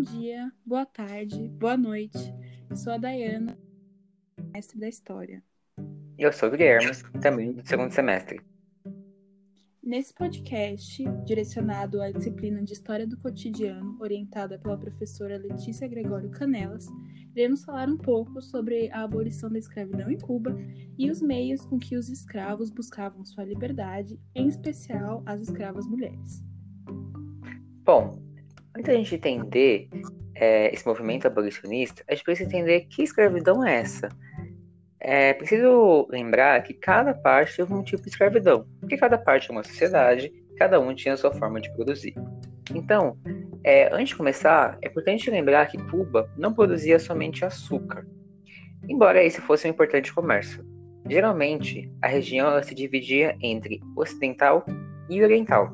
Bom dia, boa tarde, boa noite. Eu sou a Dayana, mestre da História. Eu sou o Guilherme, também do segundo semestre. Nesse podcast, direcionado à disciplina de História do Cotidiano, orientada pela professora Letícia Gregório Canelas, iremos falar um pouco sobre a abolição da escravidão em Cuba e os meios com que os escravos buscavam sua liberdade, em especial as escravas mulheres. Bom, da gente entender é, esse movimento abolicionista, a gente precisa entender que escravidão é essa. É preciso lembrar que cada parte teve um tipo de escravidão, porque cada parte é uma sociedade, cada um tinha a sua forma de produzir. Então, é, antes de começar, é importante lembrar que Cuba não produzia somente açúcar, embora esse fosse um importante comércio. Geralmente, a região se dividia entre ocidental e oriental.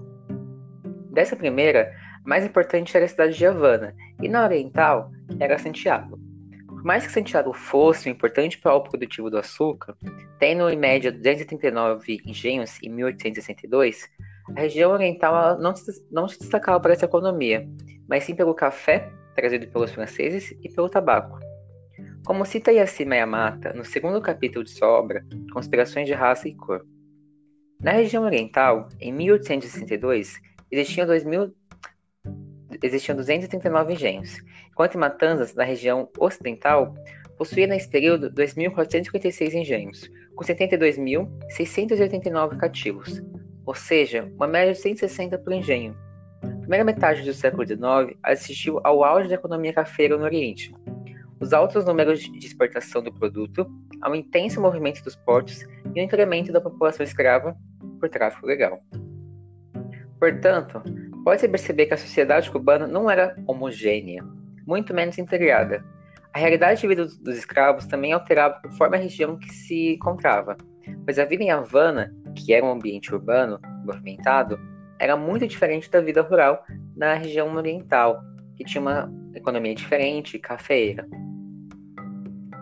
Dessa primeira, mais importante era a cidade de Havana, e na oriental era Santiago. Por mais que Santiago fosse um importante polo produtivo do açúcar, tendo em média 239 engenhos em 1862, a região oriental não se, não se destacava por essa economia, mas sim pelo café, trazido pelos franceses, e pelo tabaco. Como cita Yasima Yamata no segundo capítulo de sua obra, Conspirações de Raça e Cor. Na região oriental, em 1862, existiam 2000 existiam 239 engenhos, enquanto em Matanzas, na região ocidental, possuía nesse período 2.456 engenhos, com 72.689 cativos, ou seja, uma média de 160 por engenho. Na primeira metade do século XIX assistiu ao auge da economia cafeira no Oriente. Os altos números de exportação do produto, ao intenso movimento dos portos e o incremento da população escrava por tráfico legal. Portanto, Pode-se perceber que a sociedade cubana não era homogênea, muito menos integrada. A realidade de vida dos escravos também alterava conforme a região que se encontrava, pois a vida em Havana, que era um ambiente urbano, movimentado, era muito diferente da vida rural na região oriental, que tinha uma economia diferente, cafeira.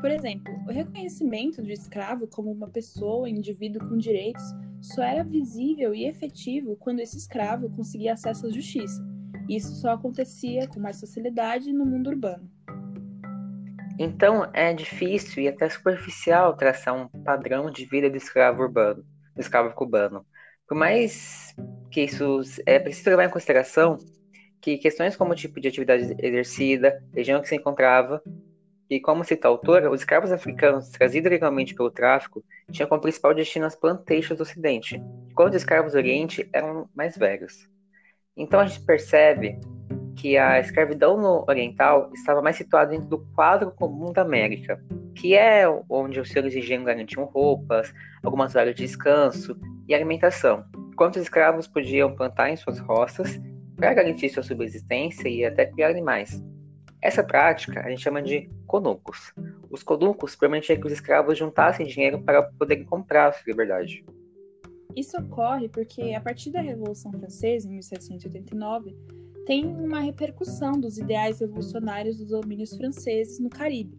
Por exemplo, o reconhecimento do escravo como uma pessoa, indivíduo com direitos, só era visível e efetivo quando esse escravo conseguia acesso à justiça. Isso só acontecia com mais facilidade no mundo urbano. Então é difícil e até superficial traçar um padrão de vida do escravo urbano, do escravo cubano. Por mais que isso é preciso levar em consideração que questões como o tipo de atividade exercida, região que se encontrava e, como cita a autora, os escravos africanos trazidos legalmente pelo tráfico tinham como principal destino as planteixas do Ocidente, enquanto os escravos do Oriente eram mais velhos. Então a gente percebe que a escravidão no Oriental estava mais situada dentro do quadro comum da América, que é onde os senhores engenho garantiam roupas, algumas áreas de descanso e alimentação, enquanto os escravos podiam plantar em suas roças para garantir sua subsistência e até criar animais. Essa prática a gente chama de conucos. Os conucos permitiam que os escravos juntassem dinheiro para poderem comprar a sua liberdade. Isso ocorre porque, a partir da Revolução Francesa, em 1789, tem uma repercussão dos ideais revolucionários dos domínios franceses no Caribe.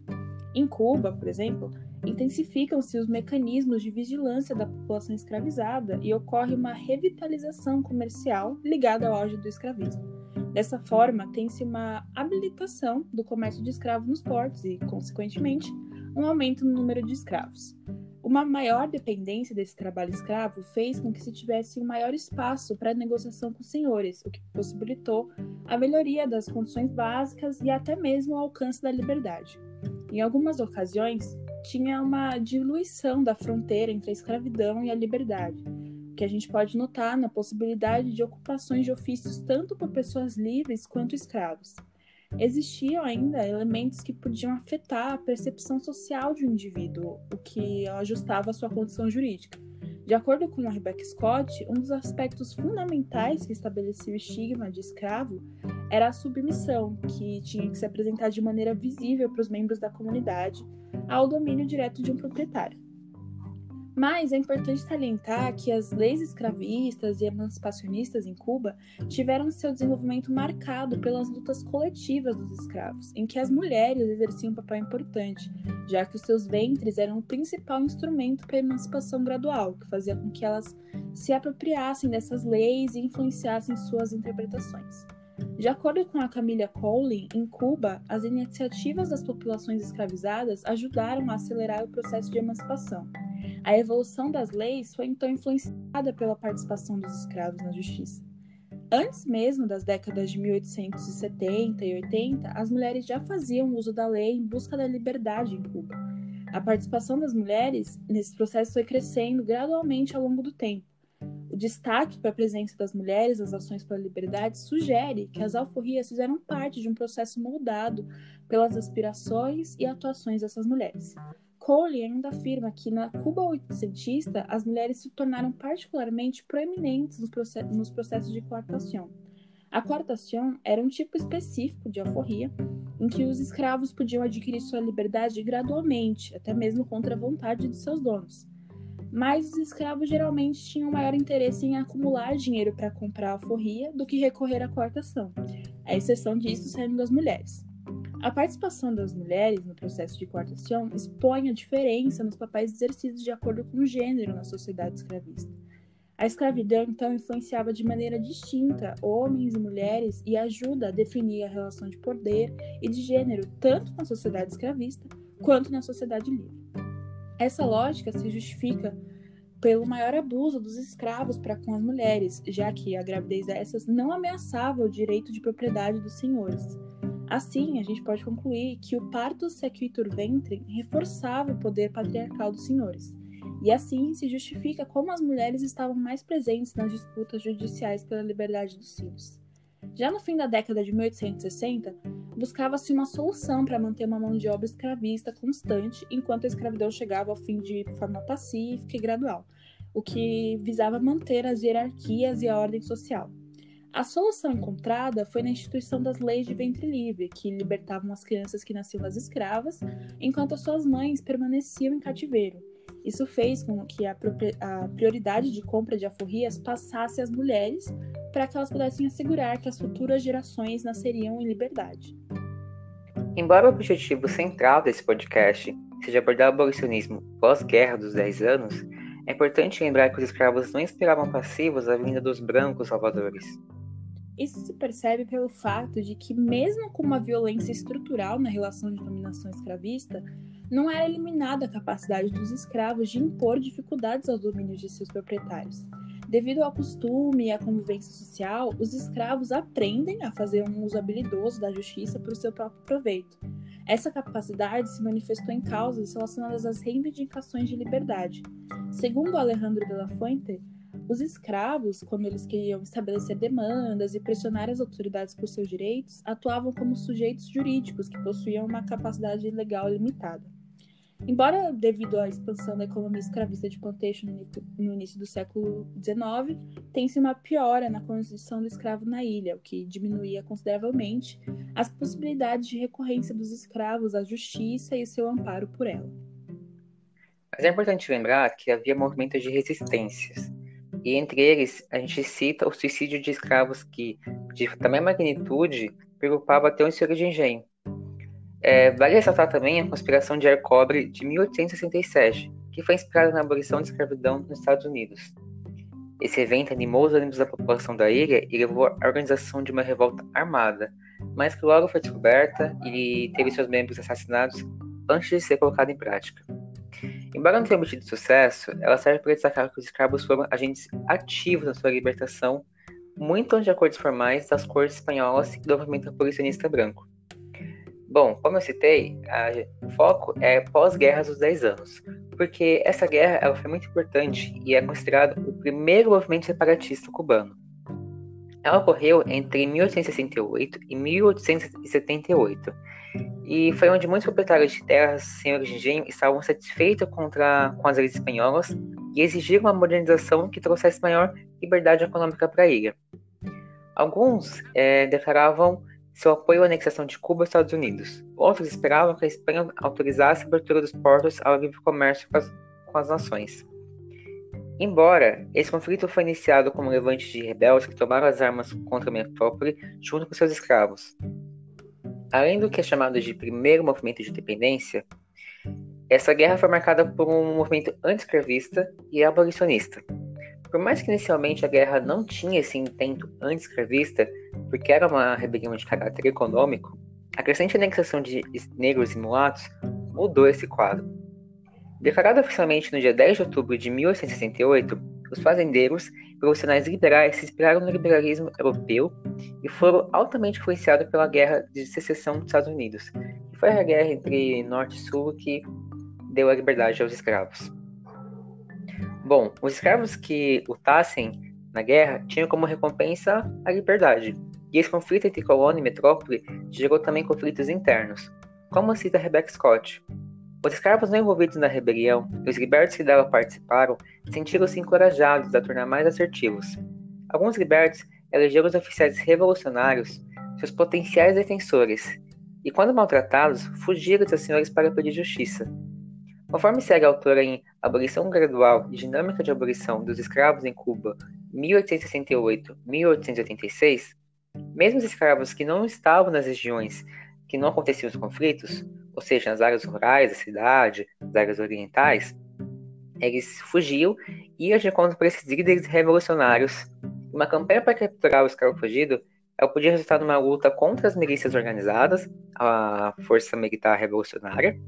Em Cuba, por exemplo, intensificam-se os mecanismos de vigilância da população escravizada e ocorre uma revitalização comercial ligada ao auge do escravismo. Dessa forma, tem-se uma habilitação do comércio de escravos nos portos e, consequentemente, um aumento no número de escravos. Uma maior dependência desse trabalho escravo fez com que se tivesse um maior espaço para negociação com os senhores, o que possibilitou a melhoria das condições básicas e até mesmo o alcance da liberdade. Em algumas ocasiões, tinha uma diluição da fronteira entre a escravidão e a liberdade, que a gente pode notar na possibilidade de ocupações de ofícios tanto por pessoas livres quanto escravos. Existiam ainda elementos que podiam afetar a percepção social de um indivíduo, o que ajustava a sua condição jurídica. De acordo com a Rebecca Scott, um dos aspectos fundamentais que estabelecia o estigma de escravo era a submissão, que tinha que se apresentar de maneira visível para os membros da comunidade ao domínio direto de um proprietário. Mas é importante salientar que as leis escravistas e emancipacionistas em Cuba tiveram seu desenvolvimento marcado pelas lutas coletivas dos escravos, em que as mulheres exerciam um papel importante, já que os seus ventres eram o principal instrumento para a emancipação gradual, que fazia com que elas se apropriassem dessas leis e influenciassem suas interpretações. De acordo com a Camila Cowley, em Cuba, as iniciativas das populações escravizadas ajudaram a acelerar o processo de emancipação. A evolução das leis foi então influenciada pela participação dos escravos na justiça. Antes mesmo das décadas de 1870 e 80, as mulheres já faziam uso da lei em busca da liberdade em Cuba. A participação das mulheres nesse processo foi crescendo gradualmente ao longo do tempo. O destaque para a presença das mulheres nas ações pela liberdade sugere que as alforrias fizeram parte de um processo moldado pelas aspirações e atuações dessas mulheres. Cole ainda afirma que na Cuba oitocentista as mulheres se tornaram particularmente proeminentes nos, processos, nos processos de coartação. A coartação era um tipo específico de alforria em que os escravos podiam adquirir sua liberdade gradualmente, até mesmo contra a vontade de seus donos. Mas os escravos geralmente tinham maior interesse em acumular dinheiro para comprar a alforria do que recorrer à coartação, a exceção disso sendo as mulheres. A participação das mulheres no processo de coartação expõe a diferença nos papéis exercidos de acordo com o gênero na sociedade escravista. A escravidão, então, influenciava de maneira distinta homens e mulheres e ajuda a definir a relação de poder e de gênero tanto na sociedade escravista quanto na sociedade livre. Essa lógica se justifica pelo maior abuso dos escravos para com as mulheres, já que a gravidez dessas não ameaçava o direito de propriedade dos senhores. Assim, a gente pode concluir que o parto sequitur ventre reforçava o poder patriarcal dos senhores, e assim se justifica como as mulheres estavam mais presentes nas disputas judiciais pela liberdade dos filhos. Já no fim da década de 1860, buscava-se uma solução para manter uma mão de obra escravista constante enquanto a escravidão chegava ao fim de forma pacífica e gradual, o que visava manter as hierarquias e a ordem social. A solução encontrada foi na instituição das leis de ventre livre, que libertavam as crianças que nasciam as escravas, enquanto as suas mães permaneciam em cativeiro. Isso fez com que a, a prioridade de compra de alforrias passasse às mulheres, para que elas pudessem assegurar que as futuras gerações nasceriam em liberdade. Embora o objetivo central desse podcast seja abordar o abolicionismo pós-guerra dos 10 anos, é importante lembrar que os escravos não esperavam passivos a vinda dos brancos salvadores. Isso se percebe pelo fato de que, mesmo com uma violência estrutural na relação de dominação escravista, não era eliminada a capacidade dos escravos de impor dificuldades aos domínios de seus proprietários. Devido ao costume e à convivência social, os escravos aprendem a fazer um uso habilidoso da justiça para o seu próprio proveito. Essa capacidade se manifestou em causas relacionadas às reivindicações de liberdade. Segundo Alejandro de la Fuente, os escravos, quando eles queriam estabelecer demandas e pressionar as autoridades por seus direitos, atuavam como sujeitos jurídicos que possuíam uma capacidade legal limitada. Embora, devido à expansão da economia escravista de plantation no início do século XIX, tem-se uma piora na condição do escravo na ilha, o que diminuía consideravelmente as possibilidades de recorrência dos escravos à justiça e seu amparo por ela. Mas é importante lembrar que havia movimentos de resistências, e entre eles a gente cita o suicídio de escravos que, de tamanha magnitude, preocupava até o senhor de engenho. É, vale ressaltar também a conspiração de Arcobre de 1867, que foi inspirada na abolição da escravidão nos Estados Unidos. Esse evento animou os ânimos da população da ilha e levou à organização de uma revolta armada, mas que logo foi descoberta e teve seus membros assassinados antes de ser colocada em prática. Embora não tenha obtido sucesso, ela serve para destacar que os escravos foram agentes ativos na sua libertação, muito de acordos formais das cortes espanholas e do movimento abolicionista branco. Bom, como eu citei, o foco é pós-guerras dos 10 anos, porque essa guerra ela foi muito importante e é considerado o primeiro movimento separatista cubano. Ela ocorreu entre 1868 e 1878 e foi onde muitos proprietários de terras, senhores de engenho, estavam satisfeitos contra, com as leis espanholas e exigiram uma modernização que trouxesse maior liberdade econômica para a ilha. Alguns é, declaravam seu apoio à anexação de Cuba aos Estados Unidos. Outros esperavam que a Espanha autorizasse a abertura dos portos ao livre comércio com as, com as nações. Embora esse conflito foi iniciado como levante de rebeldes que tomaram as armas contra a metrópole junto com seus escravos, Além do que é chamado de primeiro movimento de independência, essa guerra foi marcada por um movimento anti-escravista e abolicionista. Por mais que inicialmente a guerra não tinha esse intento anti-escravista, porque era uma rebelião de caráter econômico, a crescente anexação de negros e mulatos mudou esse quadro. Declarado oficialmente no dia 10 de outubro de 1868, os fazendeiros profissionais liberais se inspiraram no liberalismo europeu e foram altamente influenciados pela Guerra de Secessão dos Estados Unidos, que foi a guerra entre Norte e Sul que deu a liberdade aos escravos. Bom, os escravos que lutassem na guerra tinham como recompensa a liberdade, e esse conflito entre colônia e metrópole gerou também conflitos internos, como cita Rebecca Scott. Os escravos não envolvidos na rebelião e os libertos que dela participaram sentiram-se encorajados a tornar mais assertivos. Alguns libertos elegeram os oficiais revolucionários seus potenciais defensores, e quando maltratados, fugiram de seus senhores para pedir justiça. Conforme segue a autora em Abolição Gradual e Dinâmica de Abolição dos Escravos em Cuba, 1868-1886, mesmo os escravos que não estavam nas regiões que não aconteciam os conflitos, ou seja, nas áreas rurais da cidade, nas áreas orientais, eles fugiam e agiam contra esses líderes revolucionários. Uma campanha para capturar o escravo fugido ela podia resultar numa luta contra as milícias organizadas, a força militar revolucionária,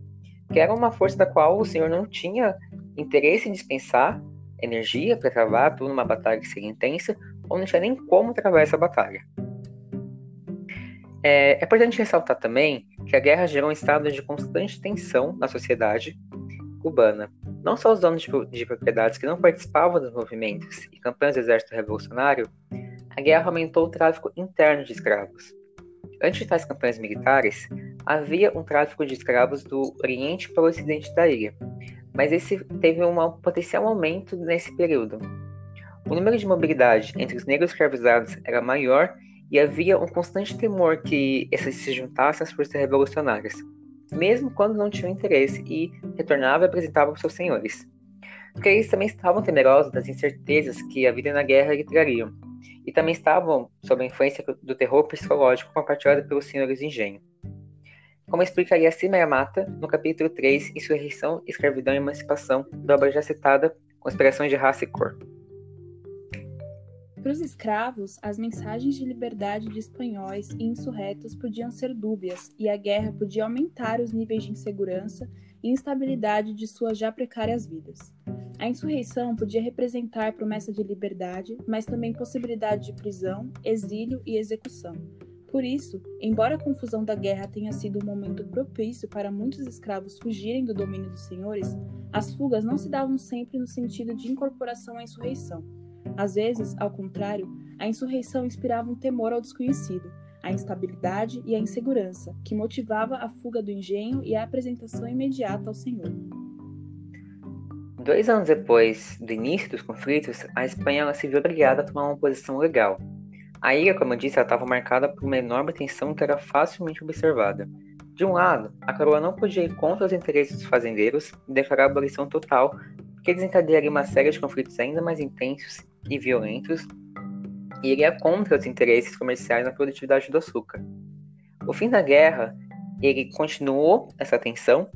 que era uma força da qual o senhor não tinha interesse em dispensar energia para travar por uma batalha que seria intensa, ou não tinha nem como travar essa batalha. É, é importante ressaltar também que a guerra gerou um estado de constante tensão na sociedade cubana. Não só os donos de, de propriedades que não participavam dos movimentos e campanhas do exército revolucionário, a guerra aumentou o tráfico interno de escravos. Antes de tais campanhas militares, havia um tráfico de escravos do Oriente para o Ocidente da ilha, mas esse teve um potencial aumento nesse período. O número de mobilidade entre os negros escravizados era maior e havia um constante temor que esses se juntassem às forças revolucionárias, mesmo quando não tinham interesse e retornavam e apresentavam seus senhores. Porque eles também estavam temerosos das incertezas que a vida na guerra lhe trariam, e também estavam sob a influência do terror psicológico compartilhado pelos senhores de engenho. Como explicaria Cimera Mata no capítulo 3, Insurreição, Escravidão e Emancipação, da obra já citada, Conspirações de Raça e Cor. Para os escravos, as mensagens de liberdade de espanhóis e insurretos podiam ser dúbias, e a guerra podia aumentar os níveis de insegurança e instabilidade de suas já precárias vidas. A insurreição podia representar promessa de liberdade, mas também possibilidade de prisão, exílio e execução. Por isso, embora a confusão da guerra tenha sido um momento propício para muitos escravos fugirem do domínio dos senhores, as fugas não se davam sempre no sentido de incorporação à insurreição. Às vezes, ao contrário, a insurreição inspirava um temor ao desconhecido, a instabilidade e a insegurança, que motivava a fuga do engenho e a apresentação imediata ao Senhor. Dois anos depois do início dos conflitos, a Espanha se viu obrigada a tomar uma posição legal. A ilha, como eu disse, estava marcada por uma enorme tensão que era facilmente observada. De um lado, a coroa não podia ir contra os interesses dos fazendeiros e declarar a abolição total, porque desencadearia uma série de conflitos ainda mais intensos e violentos, e iria contra os interesses comerciais na produtividade do açúcar. O fim da guerra, ele continuou essa tensão,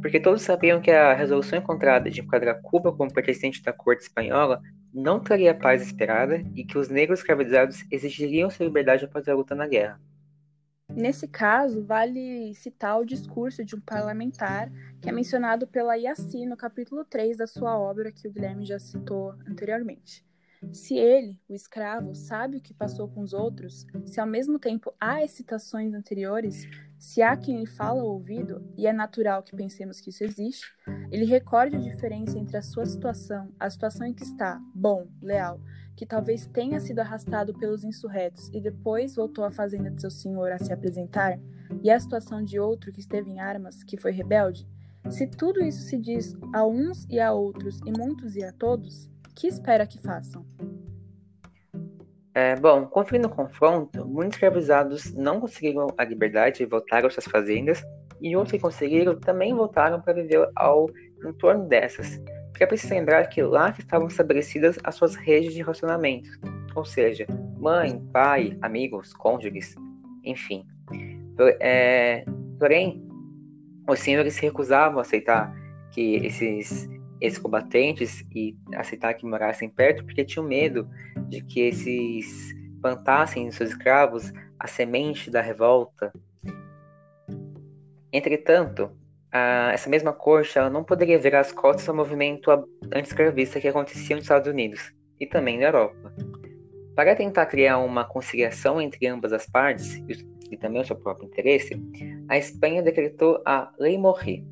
porque todos sabiam que a resolução encontrada de enquadrar Cuba como pertencente da corte espanhola não traria a paz esperada e que os negros escravizados exigiriam sua liberdade após a luta na guerra. Nesse caso, vale citar o discurso de um parlamentar que é mencionado pela Yassi no capítulo 3 da sua obra, que o Guilherme já citou anteriormente. Se ele, o escravo, sabe o que passou com os outros, se ao mesmo tempo há excitações anteriores, se há quem lhe fala ao ouvido, e é natural que pensemos que isso existe, ele recorde a diferença entre a sua situação, a situação em que está, bom, leal, que talvez tenha sido arrastado pelos insurretos e depois voltou à fazenda de seu senhor a se apresentar, e a situação de outro que esteve em armas, que foi rebelde, se tudo isso se diz a uns e a outros, e muitos e a todos, que espera que façam? É, bom, com o confronto, muitos escravizados não conseguiram a liberdade e voltaram às suas fazendas, e outros que conseguiram também voltaram para viver ao entorno dessas, porque é preciso lembrar que lá que estavam estabelecidas as suas redes de relacionamento, ou seja, mãe, pai, amigos, cônjuges, enfim. É, porém, os senhores se recusavam a aceitar que esses esses combatentes e aceitar que morassem perto, porque tinham medo de que esses plantassem em seus escravos a semente da revolta. Entretanto, a, essa mesma corte ela não poderia ver as costas ao movimento anti-escravista que acontecia nos Estados Unidos e também na Europa. Para tentar criar uma conciliação entre ambas as partes e, e também o seu próprio interesse, a Espanha decretou a Lei Morri,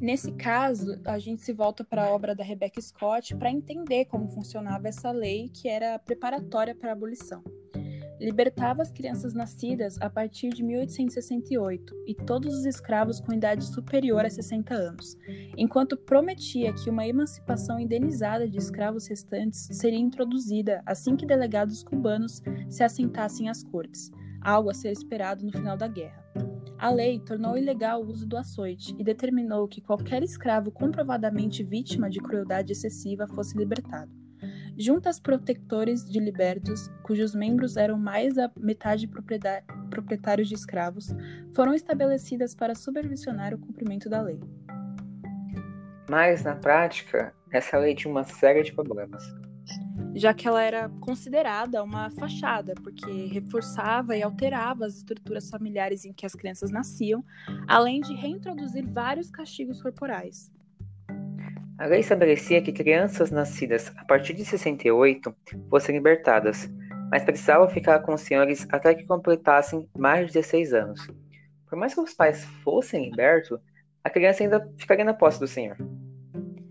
Nesse caso, a gente se volta para a obra da Rebecca Scott para entender como funcionava essa lei que era preparatória para a abolição. Libertava as crianças nascidas a partir de 1868 e todos os escravos com idade superior a 60 anos, enquanto prometia que uma emancipação indenizada de escravos restantes seria introduzida assim que delegados cubanos se assentassem às cortes, algo a ser esperado no final da guerra. A lei tornou ilegal o uso do açoite e determinou que qualquer escravo comprovadamente vítima de crueldade excessiva fosse libertado. Juntas protetores de libertos, cujos membros eram mais da metade proprietários de escravos, foram estabelecidas para supervisionar o cumprimento da lei. Mas, na prática, essa lei tinha uma série de problemas já que ela era considerada uma fachada, porque reforçava e alterava as estruturas familiares em que as crianças nasciam, além de reintroduzir vários castigos corporais. A lei estabelecia que crianças nascidas a partir de 68 fossem libertadas, mas precisavam ficar com os senhores até que completassem mais de 16 anos. Por mais que os pais fossem libertos, a criança ainda ficaria na posse do senhor.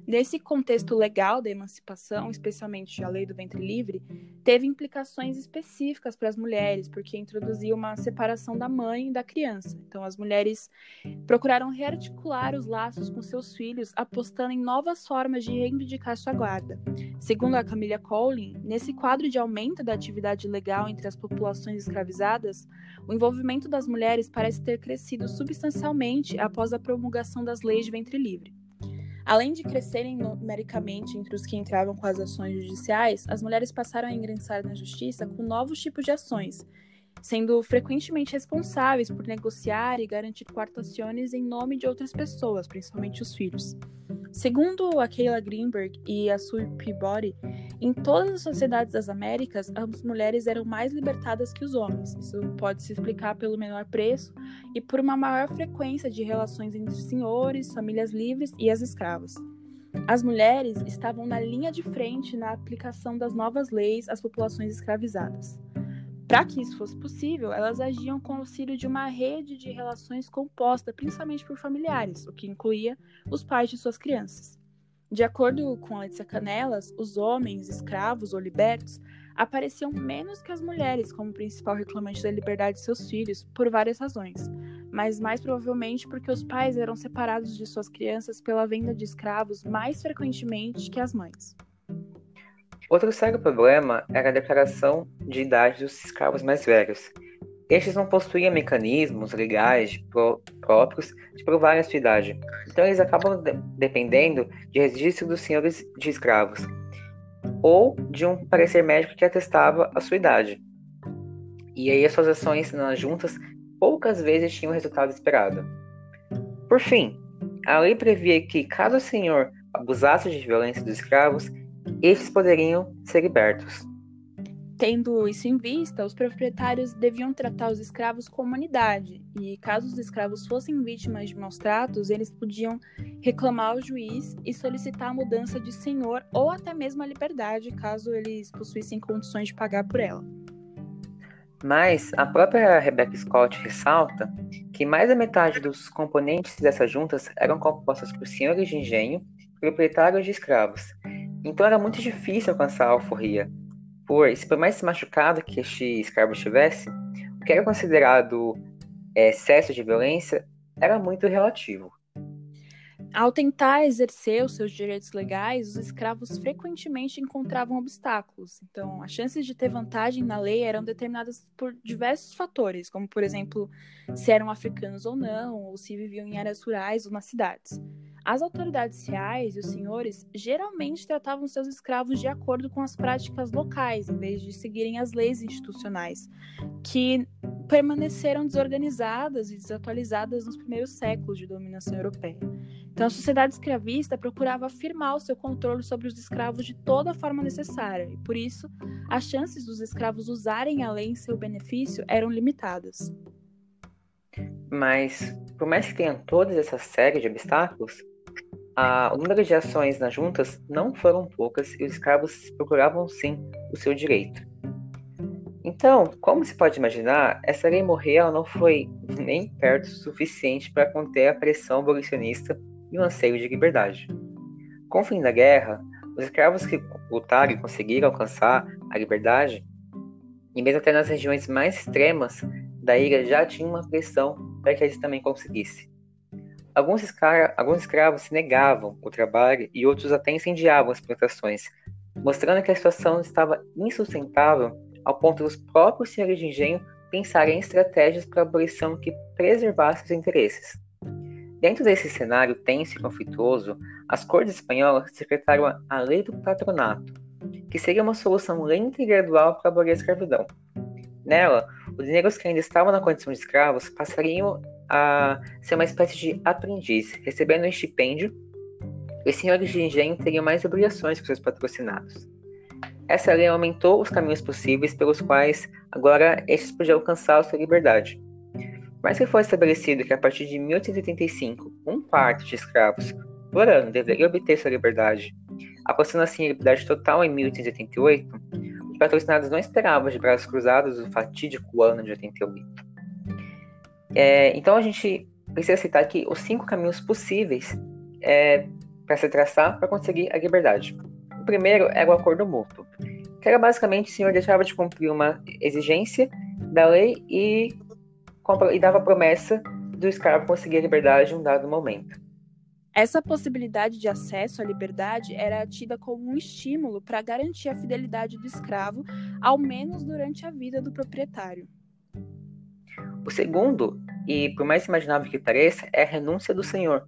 Nesse contexto legal da emancipação, especialmente a lei do ventre livre, teve implicações específicas para as mulheres, porque introduzia uma separação da mãe e da criança. Então, as mulheres procuraram rearticular os laços com seus filhos, apostando em novas formas de reivindicar sua guarda. Segundo a Camila Collin, nesse quadro de aumento da atividade legal entre as populações escravizadas, o envolvimento das mulheres parece ter crescido substancialmente após a promulgação das leis de ventre livre. Além de crescerem numericamente entre os que entravam com as ações judiciais, as mulheres passaram a ingressar na justiça com novos tipos de ações, sendo frequentemente responsáveis por negociar e garantir quartações em nome de outras pessoas, principalmente os filhos. Segundo a Kayla Greenberg e a Sue Peabody, em todas as sociedades das Américas, as mulheres eram mais libertadas que os homens. Isso pode se explicar pelo menor preço e por uma maior frequência de relações entre senhores, famílias livres e as escravas. As mulheres estavam na linha de frente na aplicação das novas leis às populações escravizadas. Para que isso fosse possível, elas agiam com o auxílio de uma rede de relações composta principalmente por familiares, o que incluía os pais de suas crianças. De acordo com Letícia Canelas, os homens, escravos ou libertos, apareciam menos que as mulheres como principal reclamante da liberdade de seus filhos, por várias razões, mas mais provavelmente porque os pais eram separados de suas crianças pela venda de escravos mais frequentemente que as mães. Outro sério problema era a declaração de idade dos escravos mais velhos. Estes não possuíam mecanismos legais próprios de provar a sua idade, então eles acabam de dependendo de registro dos senhores de escravos ou de um parecer médico que atestava a sua idade. E aí as suas ações nas juntas poucas vezes tinham o resultado esperado. Por fim, a lei previa que caso o senhor abusasse de violência dos escravos, estes poderiam ser libertos. Tendo isso em vista, os proprietários deviam tratar os escravos como humanidade, e caso os escravos fossem vítimas de maus tratos, eles podiam reclamar ao juiz e solicitar a mudança de senhor ou até mesmo a liberdade, caso eles possuíssem condições de pagar por ela. Mas a própria Rebecca Scott ressalta que mais da metade dos componentes dessas juntas eram compostas por senhores de engenho proprietários de escravos, então era muito difícil alcançar a alforria, pois, por mais machucado que este escravo estivesse, o que era considerado é, excesso de violência era muito relativo. Ao tentar exercer os seus direitos legais, os escravos frequentemente encontravam obstáculos. Então, as chances de ter vantagem na lei eram determinadas por diversos fatores, como, por exemplo, se eram africanos ou não, ou se viviam em áreas rurais ou nas cidades. As autoridades reais e os senhores geralmente tratavam seus escravos de acordo com as práticas locais, em vez de seguirem as leis institucionais, que permaneceram desorganizadas e desatualizadas nos primeiros séculos de dominação europeia. Então, a sociedade escravista procurava afirmar o seu controle sobre os escravos de toda a forma necessária, e por isso, as chances dos escravos usarem a lei em seu benefício eram limitadas. Mas, por mais que tenham toda essa série de obstáculos, a, o número de ações nas juntas não foram poucas e os escravos procuravam sim o seu direito. Então, como se pode imaginar, essa lei morreal não foi nem perto o suficiente para conter a pressão abolicionista e o anseio de liberdade. Com o fim da guerra, os escravos que lutaram e conseguiram alcançar a liberdade, e mesmo até nas regiões mais extremas da ilha, já tinham uma pressão para que eles também conseguissem. Alguns, escra alguns escravos se negavam o trabalho e outros até incendiavam as plantações, mostrando que a situação estava insustentável ao ponto dos próprios senhores de engenho pensarem em estratégias para a abolição que preservasse os interesses. Dentro desse cenário tenso e conflituoso, as cortes espanholas decretaram a Lei do Patronato, que seria uma solução lenta e gradual para abolir a escravidão. Nela, os negros que ainda estavam na condição de escravos passariam a ser uma espécie de aprendiz, recebendo um estipêndio, os senhores de engenho teriam mais obrigações com seus patrocinados. Essa lei aumentou os caminhos possíveis pelos quais agora estes podiam alcançar a sua liberdade. Mas que foi estabelecido que a partir de 1885, um quarto de escravos por ano deveria obter sua liberdade, alcançando assim a liberdade total em 1888, os patrocinados não esperavam de braços cruzados o fatídico ano de 88. É, então a gente precisa citar aqui os cinco caminhos possíveis é, para se traçar para conseguir a liberdade. O primeiro era o acordo mútuo, que era basicamente o senhor deixava de cumprir uma exigência da lei e, e dava a promessa do escravo conseguir a liberdade em um dado momento. Essa possibilidade de acesso à liberdade era tida como um estímulo para garantir a fidelidade do escravo, ao menos durante a vida do proprietário. O segundo, e por mais imaginável que pareça, é a renúncia do senhor,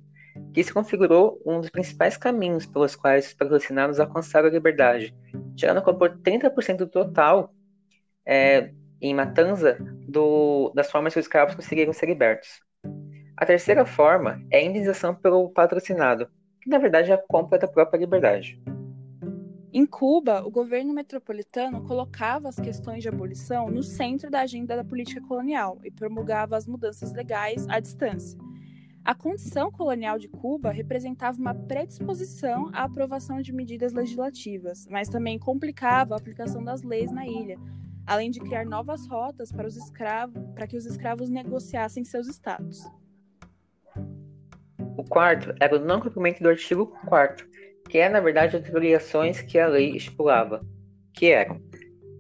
que se configurou um dos principais caminhos pelos quais os patrocinados alcançaram a liberdade, chegando a compor 30% do total é, em matanza do, das formas que os escravos conseguiram ser libertos. A terceira forma é a indenização pelo patrocinado, que na verdade é a compra da própria liberdade. Em Cuba, o governo metropolitano colocava as questões de abolição no centro da agenda da política colonial e promulgava as mudanças legais à distância. A condição colonial de Cuba representava uma predisposição à aprovação de medidas legislativas, mas também complicava a aplicação das leis na ilha, além de criar novas rotas para, os escravos, para que os escravos negociassem seus estados. O quarto era o não cumprimento do artigo 4 que é, na verdade, as obrigações que a lei estipulava, que eram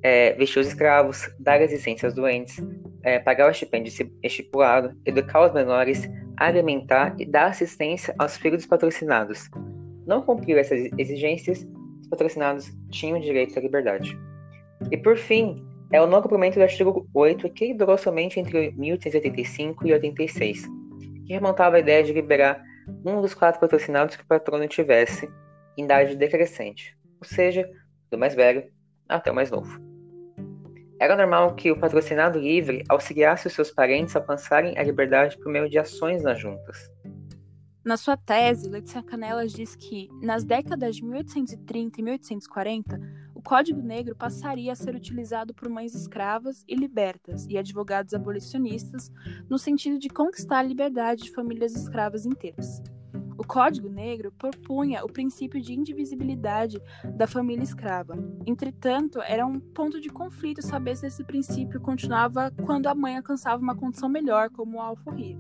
é, vestir os escravos, dar assistência aos doentes, é, pagar o estipêndio estipulado, educar os menores, alimentar e dar assistência aos filhos dos patrocinados. Não cumpriu essas exigências, os patrocinados tinham direito à liberdade. E por fim, é o não cumprimento do artigo 8, que durou somente entre 1885 e 86, que remontava a ideia de liberar um dos quatro patrocinados que o patrono tivesse em idade decrescente, ou seja, do mais velho até o mais novo. Era normal que o patrocinado livre auxiliasse os seus parentes a alcançarem a liberdade por meio de ações nas juntas. Na sua tese, Letícia Canelas diz que, nas décadas de 1830 e 1840, o Código Negro passaria a ser utilizado por mães escravas e libertas e advogados abolicionistas no sentido de conquistar a liberdade de famílias escravas inteiras. O Código Negro propunha o princípio de indivisibilidade da família escrava. Entretanto, era um ponto de conflito saber se esse princípio continuava quando a mãe alcançava uma condição melhor, como a alforria.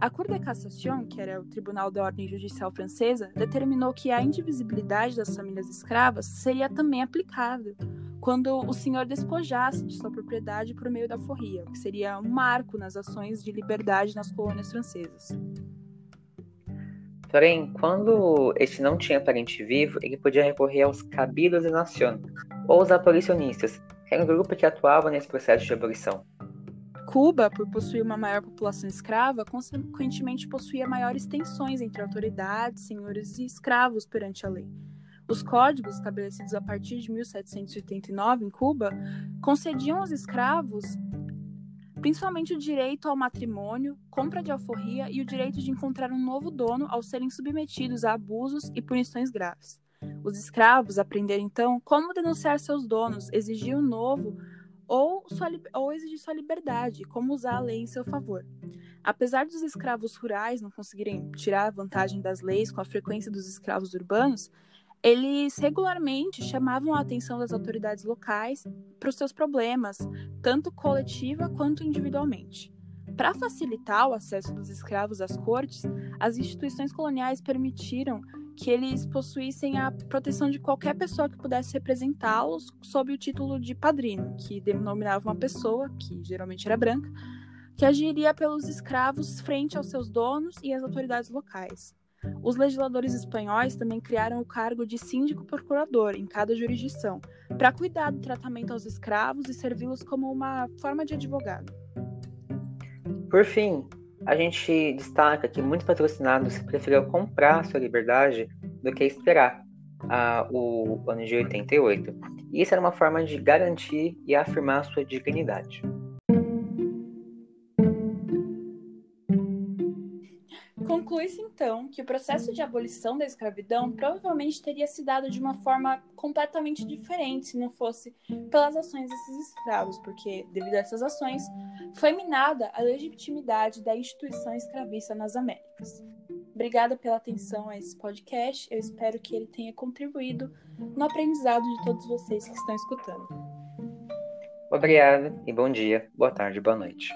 A Cour de Cassation, que era o Tribunal da Ordem Judicial Francesa, determinou que a indivisibilidade das famílias escravas seria também aplicável quando o senhor despojasse de sua propriedade por meio da forria, que seria um marco nas ações de liberdade nas colônias francesas. Porém, quando este não tinha parente vivo, ele podia recorrer aos cabildos de nación, ou os abolicionistas, que era um grupo que atuava nesse processo de abolição. Cuba, por possuir uma maior população escrava, consequentemente possuía maiores tensões entre autoridades, senhores e escravos perante a lei. Os códigos estabelecidos a partir de 1789 em Cuba concediam aos escravos principalmente o direito ao matrimônio, compra de alforria e o direito de encontrar um novo dono ao serem submetidos a abusos e punições graves. Os escravos aprenderam então como denunciar seus donos, exigir um novo ou, sua, ou exigir sua liberdade, como usar a lei em seu favor. Apesar dos escravos rurais não conseguirem tirar vantagem das leis com a frequência dos escravos urbanos, eles regularmente chamavam a atenção das autoridades locais para os seus problemas, tanto coletiva quanto individualmente. Para facilitar o acesso dos escravos às cortes, as instituições coloniais permitiram que eles possuíssem a proteção de qualquer pessoa que pudesse representá-los sob o título de padrino, que denominava uma pessoa, que geralmente era branca, que agiria pelos escravos frente aos seus donos e às autoridades locais. Os legisladores espanhóis também criaram o cargo de síndico procurador em cada jurisdição, para cuidar do tratamento aos escravos e servi-los como uma forma de advogado. Por fim, a gente destaca que muitos patrocinados preferiram comprar sua liberdade do que esperar o ano de 88. E isso era uma forma de garantir e afirmar sua dignidade. Conclui-se então que o processo de abolição da escravidão provavelmente teria se dado de uma forma completamente diferente se não fosse pelas ações desses escravos, porque, devido a essas ações, foi minada a legitimidade da instituição escravista nas Américas. Obrigada pela atenção a esse podcast. Eu espero que ele tenha contribuído no aprendizado de todos vocês que estão escutando. Obrigado e bom dia, boa tarde, boa noite.